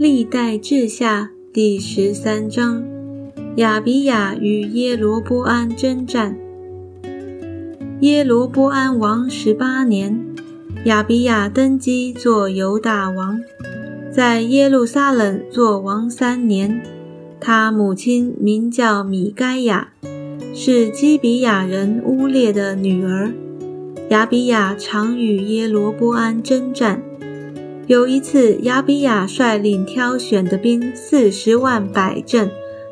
历代志下第十三章：亚比亚与耶罗波安征战。耶罗波安王十八年，亚比亚登基做犹大王，在耶路撒冷做王三年。他母亲名叫米该亚，是基比亚人乌列的女儿。亚比亚常与耶罗波安征战。有一次，亚比亚率领挑选的兵四十万摆阵，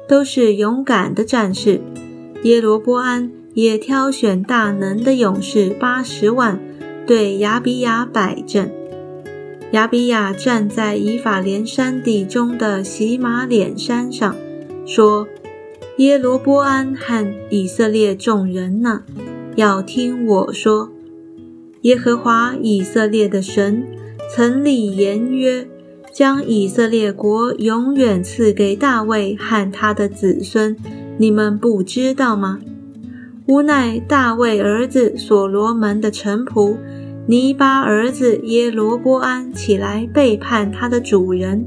都是勇敢的战士。耶罗波安也挑选大能的勇士八十万，对亚比亚摆阵。亚比亚站在以法莲山地中的喜马脸山上，说：“耶罗波安和以色列众人呢，要听我说。”耶和华以色列的神曾立言曰，将以色列国永远赐给大卫和他的子孙。你们不知道吗？无奈大卫儿子所罗门的臣仆尼巴儿子耶罗波安起来背叛他的主人，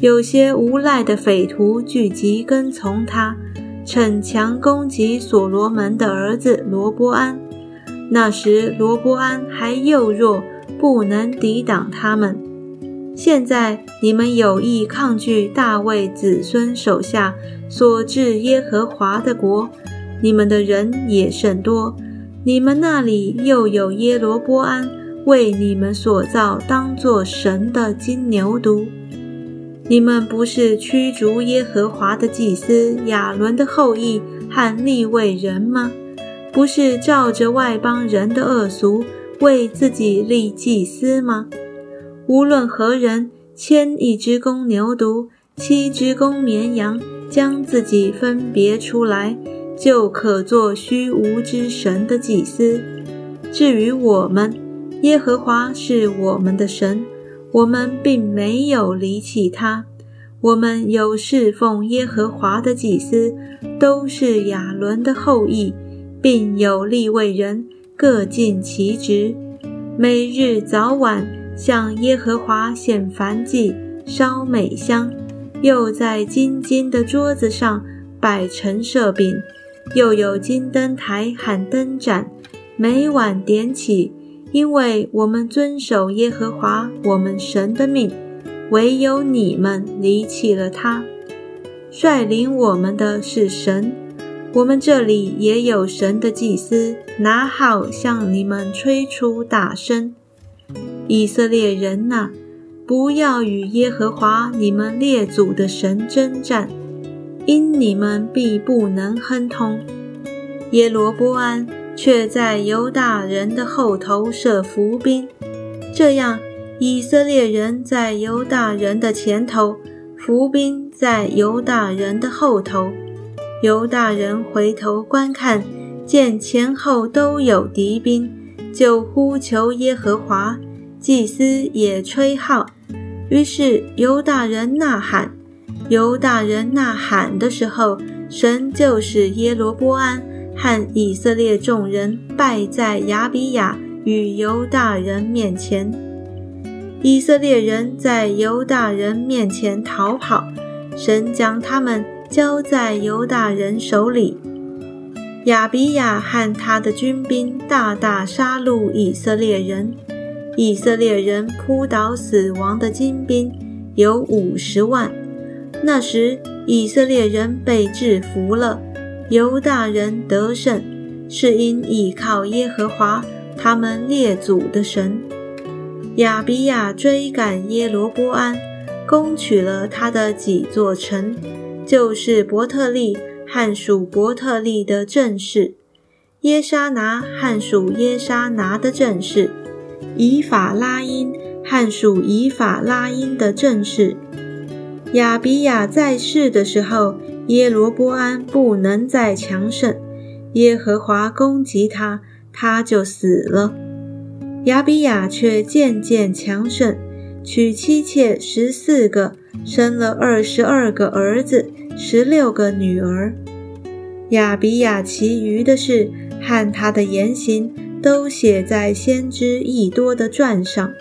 有些无赖的匪徒聚集跟从他，逞强攻击所罗门的儿子罗波安。那时罗波安还幼弱，不能抵挡他们。现在你们有意抗拒大卫子孙手下所治耶和华的国，你们的人也甚多。你们那里又有耶罗波安为你们所造当作神的金牛犊。你们不是驱逐耶和华的祭司亚伦的后裔和立位人吗？不是照着外邦人的恶俗为自己立祭司吗？无论何人牵一只公牛犊、七只公绵羊，将自己分别出来，就可做虚无之神的祭司。至于我们，耶和华是我们的神，我们并没有离弃他。我们有侍奉耶和华的祭司，都是亚伦的后裔。并有立位人各尽其职，每日早晚向耶和华献燔祭、烧美香，又在金金的桌子上摆陈设饼，又有金灯台喊灯盏，每晚点起，因为我们遵守耶和华我们神的命，唯有你们离弃了他。率领我们的是神。我们这里也有神的祭司，拿号向你们吹出大声。以色列人呐，不要与耶和华你们列祖的神征战，因你们必不能亨通。耶罗波安却在犹大人的后头设伏兵，这样以色列人在犹大人的前头，伏兵在犹大人的后头。犹大人回头观看，见前后都有敌兵，就呼求耶和华。祭司也吹号，于是犹大人呐喊。犹大人呐喊的时候，神就使耶罗波安和以色列众人败在亚比亚与犹大人面前。以色列人在犹大人面前逃跑，神将他们。交在犹大人手里，亚比亚和他的军兵大大杀戮以色列人，以色列人扑倒死亡的精兵有五十万。那时以色列人被制服了，犹大人得胜，是因倚靠耶和华他们列祖的神。亚比亚追赶耶罗波安，攻取了他的几座城。就是伯特利汉属伯特利的正室，耶沙拿汉属耶沙拿的正室，以法拉因汉属以法拉因的正室。亚比亚在世的时候，耶罗波安不能再强盛，耶和华攻击他，他就死了。亚比亚却渐渐强盛，娶妻妾十四个，生了二十二个儿子。十六个女儿，亚比亚其余的事和他的言行，都写在先知益多的传上。